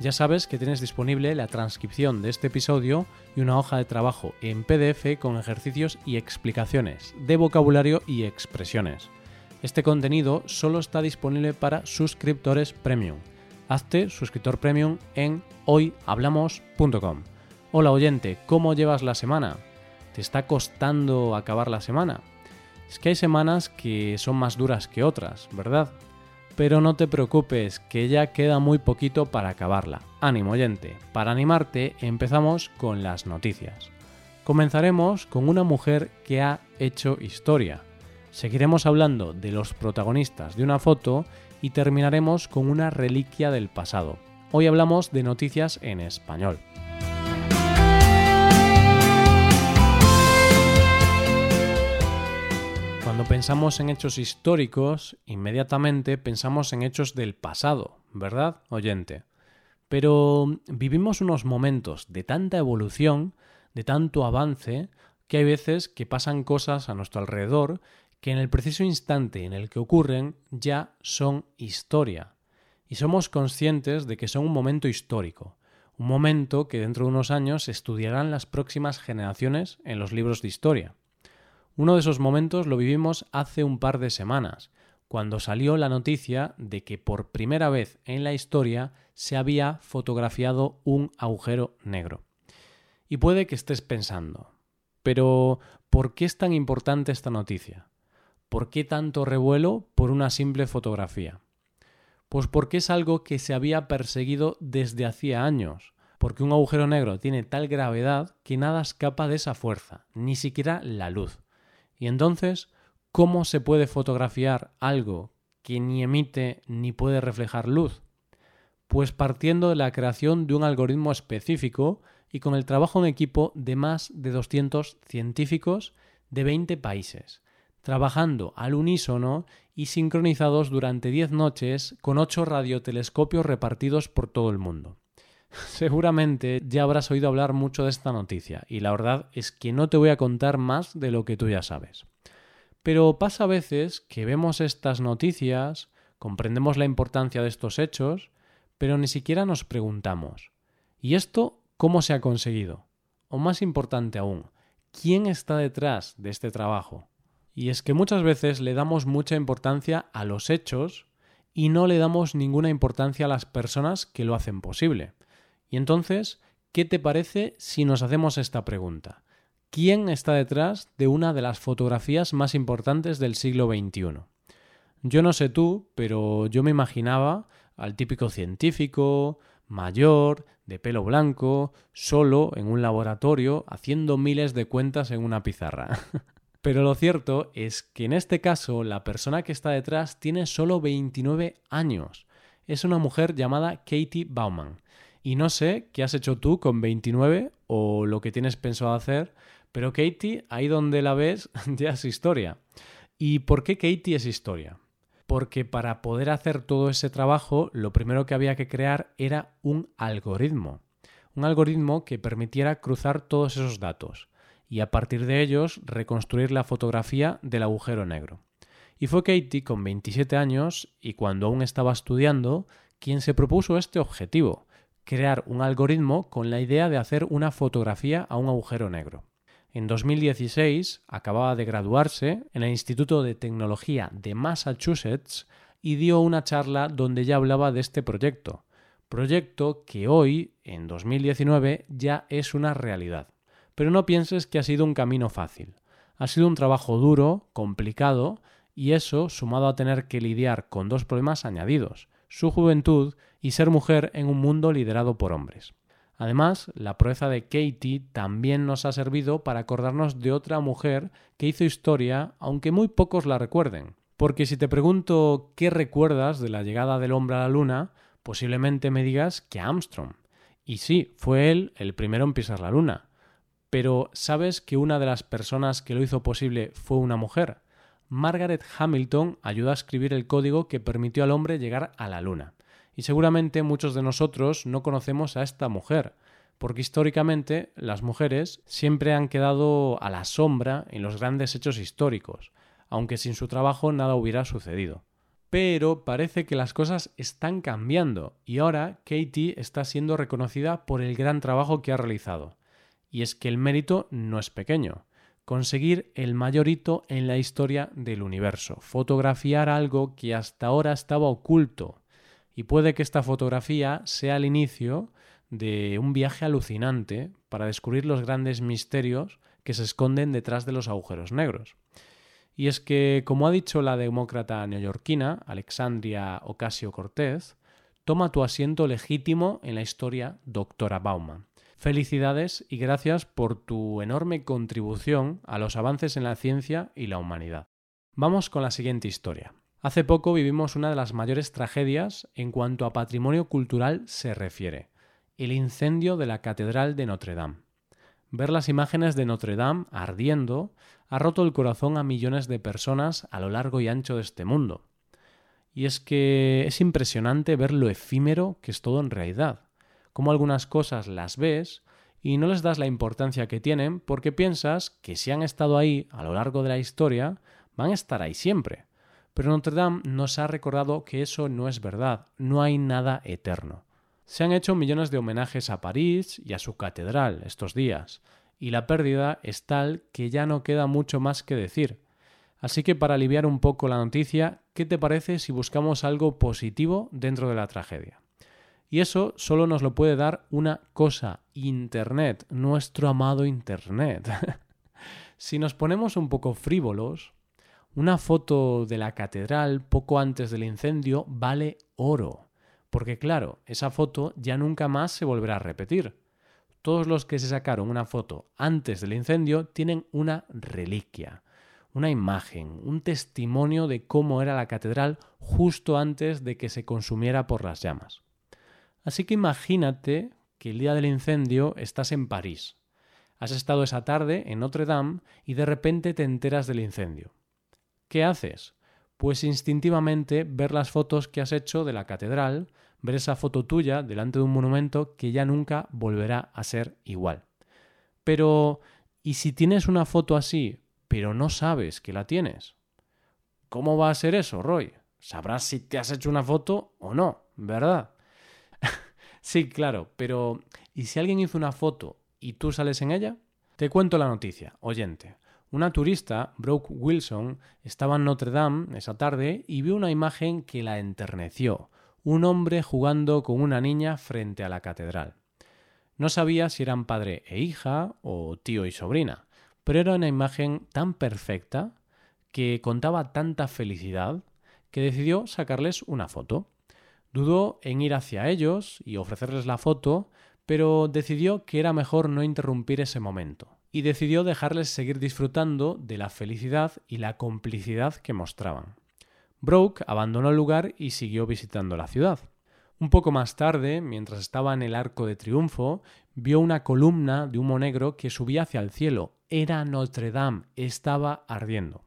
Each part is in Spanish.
Ya sabes que tienes disponible la transcripción de este episodio y una hoja de trabajo en PDF con ejercicios y explicaciones de vocabulario y expresiones. Este contenido solo está disponible para suscriptores premium. Hazte suscriptor premium en hoyhablamos.com. Hola oyente, ¿cómo llevas la semana? ¿Te está costando acabar la semana? Es que hay semanas que son más duras que otras, ¿verdad? Pero no te preocupes, que ya queda muy poquito para acabarla. Ánimo oyente, para animarte empezamos con las noticias. Comenzaremos con una mujer que ha hecho historia. Seguiremos hablando de los protagonistas de una foto y terminaremos con una reliquia del pasado. Hoy hablamos de noticias en español. Cuando pensamos en hechos históricos, inmediatamente pensamos en hechos del pasado, ¿verdad, oyente? Pero vivimos unos momentos de tanta evolución, de tanto avance, que hay veces que pasan cosas a nuestro alrededor que en el preciso instante en el que ocurren ya son historia. Y somos conscientes de que son un momento histórico, un momento que dentro de unos años estudiarán las próximas generaciones en los libros de historia. Uno de esos momentos lo vivimos hace un par de semanas, cuando salió la noticia de que por primera vez en la historia se había fotografiado un agujero negro. Y puede que estés pensando, pero ¿por qué es tan importante esta noticia? ¿Por qué tanto revuelo por una simple fotografía? Pues porque es algo que se había perseguido desde hacía años, porque un agujero negro tiene tal gravedad que nada escapa de esa fuerza, ni siquiera la luz. Y entonces, ¿cómo se puede fotografiar algo que ni emite ni puede reflejar luz? Pues partiendo de la creación de un algoritmo específico y con el trabajo en equipo de más de 200 científicos de 20 países, trabajando al unísono y sincronizados durante 10 noches con 8 radiotelescopios repartidos por todo el mundo. Seguramente ya habrás oído hablar mucho de esta noticia y la verdad es que no te voy a contar más de lo que tú ya sabes. Pero pasa a veces que vemos estas noticias, comprendemos la importancia de estos hechos, pero ni siquiera nos preguntamos ¿y esto cómo se ha conseguido? O más importante aún, ¿quién está detrás de este trabajo? Y es que muchas veces le damos mucha importancia a los hechos y no le damos ninguna importancia a las personas que lo hacen posible. Y entonces, ¿qué te parece si nos hacemos esta pregunta? ¿Quién está detrás de una de las fotografías más importantes del siglo XXI? Yo no sé tú, pero yo me imaginaba al típico científico, mayor, de pelo blanco, solo en un laboratorio, haciendo miles de cuentas en una pizarra. Pero lo cierto es que en este caso la persona que está detrás tiene solo 29 años. Es una mujer llamada Katie Bauman y no sé qué has hecho tú con 29 o lo que tienes pensado hacer, pero Katie, ahí donde la ves, ya es historia. ¿Y por qué Katie es historia? Porque para poder hacer todo ese trabajo, lo primero que había que crear era un algoritmo. Un algoritmo que permitiera cruzar todos esos datos y a partir de ellos reconstruir la fotografía del agujero negro. Y fue Katie, con 27 años y cuando aún estaba estudiando, quien se propuso este objetivo, crear un algoritmo con la idea de hacer una fotografía a un agujero negro. En 2016 acababa de graduarse en el Instituto de Tecnología de Massachusetts y dio una charla donde ya hablaba de este proyecto, proyecto que hoy, en 2019, ya es una realidad. Pero no pienses que ha sido un camino fácil. Ha sido un trabajo duro, complicado, y eso sumado a tener que lidiar con dos problemas añadidos, su juventud y ser mujer en un mundo liderado por hombres. Además, la proeza de Katie también nos ha servido para acordarnos de otra mujer que hizo historia, aunque muy pocos la recuerden. Porque si te pregunto qué recuerdas de la llegada del hombre a la luna, posiblemente me digas que Armstrong. Y sí, fue él el primero en pisar la luna. Pero ¿sabes que una de las personas que lo hizo posible fue una mujer? Margaret Hamilton ayudó a escribir el código que permitió al hombre llegar a la luna. Y seguramente muchos de nosotros no conocemos a esta mujer, porque históricamente las mujeres siempre han quedado a la sombra en los grandes hechos históricos, aunque sin su trabajo nada hubiera sucedido. Pero parece que las cosas están cambiando y ahora Katie está siendo reconocida por el gran trabajo que ha realizado. Y es que el mérito no es pequeño. Conseguir el mayor hito en la historia del universo. Fotografiar algo que hasta ahora estaba oculto. Y puede que esta fotografía sea el inicio de un viaje alucinante para descubrir los grandes misterios que se esconden detrás de los agujeros negros. Y es que, como ha dicho la demócrata neoyorquina Alexandria Ocasio Cortez, toma tu asiento legítimo en la historia, doctora Bauman. Felicidades y gracias por tu enorme contribución a los avances en la ciencia y la humanidad. Vamos con la siguiente historia. Hace poco vivimos una de las mayores tragedias en cuanto a patrimonio cultural se refiere el incendio de la Catedral de Notre Dame. Ver las imágenes de Notre Dame ardiendo ha roto el corazón a millones de personas a lo largo y ancho de este mundo. Y es que es impresionante ver lo efímero que es todo en realidad, como algunas cosas las ves y no les das la importancia que tienen porque piensas que si han estado ahí a lo largo de la historia, van a estar ahí siempre. Pero Notre Dame nos ha recordado que eso no es verdad, no hay nada eterno. Se han hecho millones de homenajes a París y a su catedral estos días, y la pérdida es tal que ya no queda mucho más que decir. Así que para aliviar un poco la noticia, ¿qué te parece si buscamos algo positivo dentro de la tragedia? Y eso solo nos lo puede dar una cosa, Internet, nuestro amado Internet. si nos ponemos un poco frívolos, una foto de la catedral poco antes del incendio vale oro. Porque claro, esa foto ya nunca más se volverá a repetir. Todos los que se sacaron una foto antes del incendio tienen una reliquia, una imagen, un testimonio de cómo era la catedral justo antes de que se consumiera por las llamas. Así que imagínate que el día del incendio estás en París. Has estado esa tarde en Notre Dame y de repente te enteras del incendio. ¿Qué haces? pues instintivamente ver las fotos que has hecho de la catedral, ver esa foto tuya delante de un monumento que ya nunca volverá a ser igual. Pero, ¿y si tienes una foto así, pero no sabes que la tienes? ¿Cómo va a ser eso, Roy? Sabrás si te has hecho una foto o no, ¿verdad? sí, claro, pero ¿y si alguien hizo una foto y tú sales en ella? Te cuento la noticia, oyente. Una turista, Brooke Wilson, estaba en Notre Dame esa tarde y vio una imagen que la enterneció, un hombre jugando con una niña frente a la catedral. No sabía si eran padre e hija o tío y sobrina, pero era una imagen tan perfecta que contaba tanta felicidad que decidió sacarles una foto. Dudó en ir hacia ellos y ofrecerles la foto, pero decidió que era mejor no interrumpir ese momento y decidió dejarles seguir disfrutando de la felicidad y la complicidad que mostraban. Broke abandonó el lugar y siguió visitando la ciudad. Un poco más tarde, mientras estaba en el Arco de Triunfo, vio una columna de humo negro que subía hacia el cielo. Era Notre Dame, estaba ardiendo.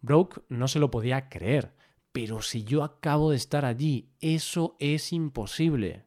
Broke no se lo podía creer. Pero si yo acabo de estar allí, eso es imposible.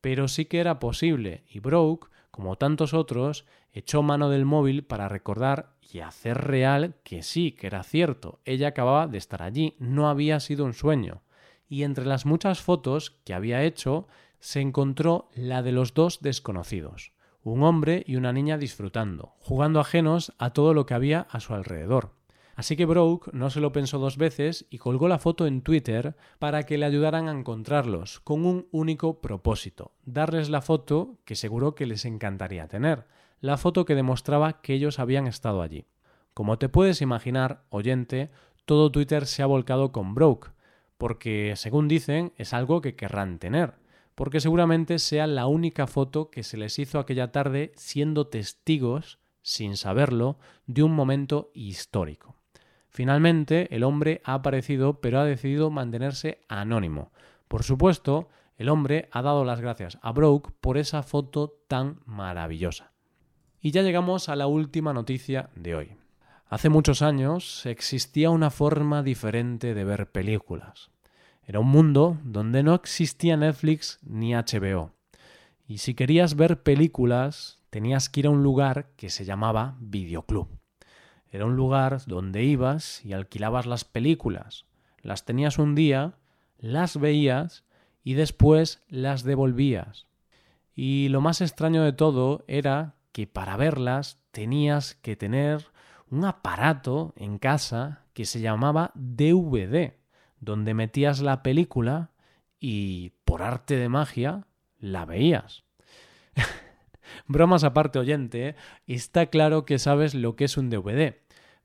Pero sí que era posible, y Broke como tantos otros, echó mano del móvil para recordar y hacer real que sí, que era cierto, ella acababa de estar allí, no había sido un sueño. Y entre las muchas fotos que había hecho, se encontró la de los dos desconocidos, un hombre y una niña disfrutando, jugando ajenos a todo lo que había a su alrededor. Así que Broke no se lo pensó dos veces y colgó la foto en Twitter para que le ayudaran a encontrarlos, con un único propósito, darles la foto que seguro que les encantaría tener, la foto que demostraba que ellos habían estado allí. Como te puedes imaginar, oyente, todo Twitter se ha volcado con Broke, porque, según dicen, es algo que querrán tener, porque seguramente sea la única foto que se les hizo aquella tarde siendo testigos, sin saberlo, de un momento histórico. Finalmente, el hombre ha aparecido, pero ha decidido mantenerse anónimo. Por supuesto, El hombre ha dado las gracias a Broke por esa foto tan maravillosa. Y ya llegamos a la última noticia de hoy. Hace muchos años existía una forma diferente de ver películas. Era un mundo donde no existía Netflix ni HBO. Y si querías ver películas, tenías que ir a un lugar que se llamaba Videoclub. Era un lugar donde ibas y alquilabas las películas. Las tenías un día, las veías y después las devolvías. Y lo más extraño de todo era que para verlas tenías que tener un aparato en casa que se llamaba DVD, donde metías la película y por arte de magia la veías. Bromas aparte, oyente, está claro que sabes lo que es un DVD.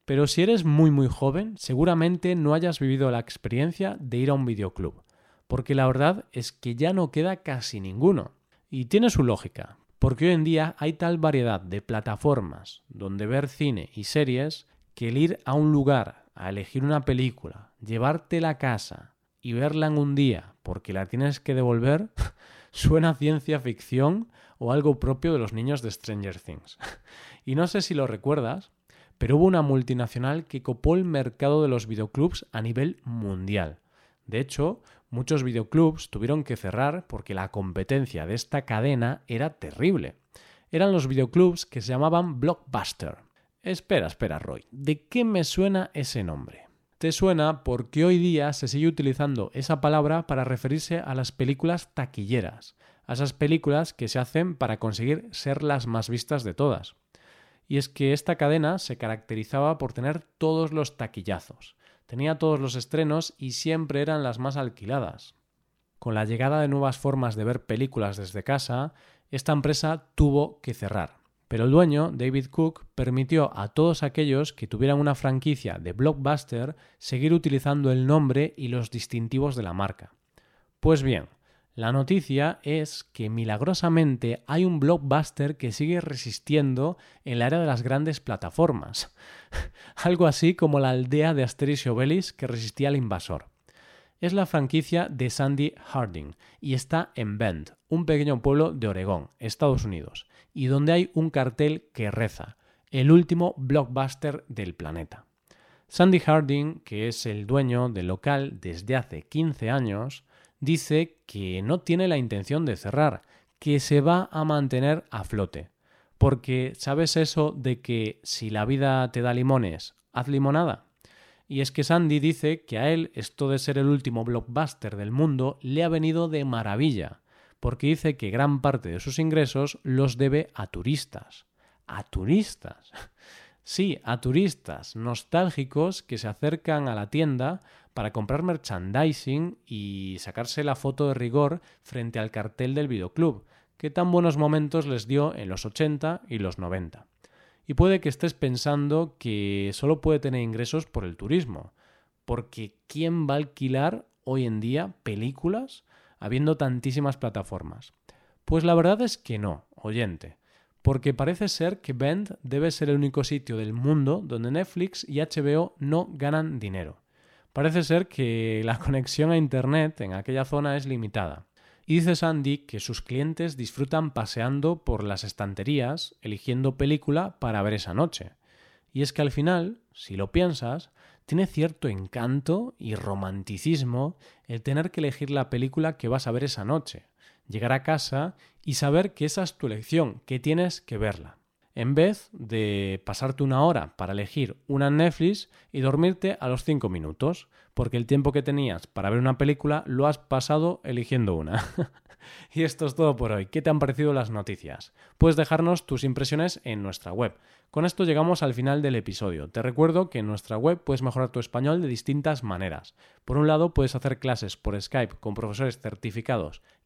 Pero si eres muy muy joven, seguramente no hayas vivido la experiencia de ir a un videoclub, porque la verdad es que ya no queda casi ninguno. Y tiene su lógica, porque hoy en día hay tal variedad de plataformas donde ver cine y series que el ir a un lugar a elegir una película, llevarte la casa y verla en un día porque la tienes que devolver, suena ciencia ficción o algo propio de los niños de Stranger Things. y no sé si lo recuerdas, pero hubo una multinacional que copó el mercado de los videoclubs a nivel mundial. De hecho, muchos videoclubs tuvieron que cerrar porque la competencia de esta cadena era terrible. Eran los videoclubs que se llamaban Blockbuster. Espera, espera, Roy, ¿de qué me suena ese nombre? Te suena porque hoy día se sigue utilizando esa palabra para referirse a las películas taquilleras, a esas películas que se hacen para conseguir ser las más vistas de todas. Y es que esta cadena se caracterizaba por tener todos los taquillazos. Tenía todos los estrenos y siempre eran las más alquiladas. Con la llegada de nuevas formas de ver películas desde casa, esta empresa tuvo que cerrar. Pero el dueño, David Cook, permitió a todos aquellos que tuvieran una franquicia de Blockbuster seguir utilizando el nombre y los distintivos de la marca. Pues bien, la noticia es que milagrosamente hay un blockbuster que sigue resistiendo en la era de las grandes plataformas. Algo así como la aldea de Asterix y Obelix que resistía al invasor. Es la franquicia de Sandy Harding y está en Bend, un pequeño pueblo de Oregón, Estados Unidos, y donde hay un cartel que reza, el último blockbuster del planeta. Sandy Harding, que es el dueño del local desde hace 15 años, dice que no tiene la intención de cerrar, que se va a mantener a flote. Porque, ¿sabes eso de que si la vida te da limones, haz limonada? Y es que Sandy dice que a él esto de ser el último blockbuster del mundo le ha venido de maravilla, porque dice que gran parte de sus ingresos los debe a turistas. A turistas. Sí, a turistas nostálgicos que se acercan a la tienda para comprar merchandising y sacarse la foto de rigor frente al cartel del videoclub, que tan buenos momentos les dio en los 80 y los 90. Y puede que estés pensando que solo puede tener ingresos por el turismo, porque ¿quién va a alquilar hoy en día películas habiendo tantísimas plataformas? Pues la verdad es que no, oyente porque parece ser que Bend debe ser el único sitio del mundo donde Netflix y HBO no ganan dinero. Parece ser que la conexión a Internet en aquella zona es limitada. Y dice Sandy que sus clientes disfrutan paseando por las estanterías, eligiendo película para ver esa noche. Y es que al final, si lo piensas, tiene cierto encanto y romanticismo el tener que elegir la película que vas a ver esa noche llegar a casa y saber que esa es tu elección, que tienes que verla. En vez de pasarte una hora para elegir una Netflix y dormirte a los cinco minutos, porque el tiempo que tenías para ver una película lo has pasado eligiendo una. y esto es todo por hoy. ¿Qué te han parecido las noticias? Puedes dejarnos tus impresiones en nuestra web con esto llegamos al final del episodio. Te recuerdo que en nuestra web puedes mejorar tu español de distintas maneras. Por un lado, puedes hacer clases por Skype con profesores certificados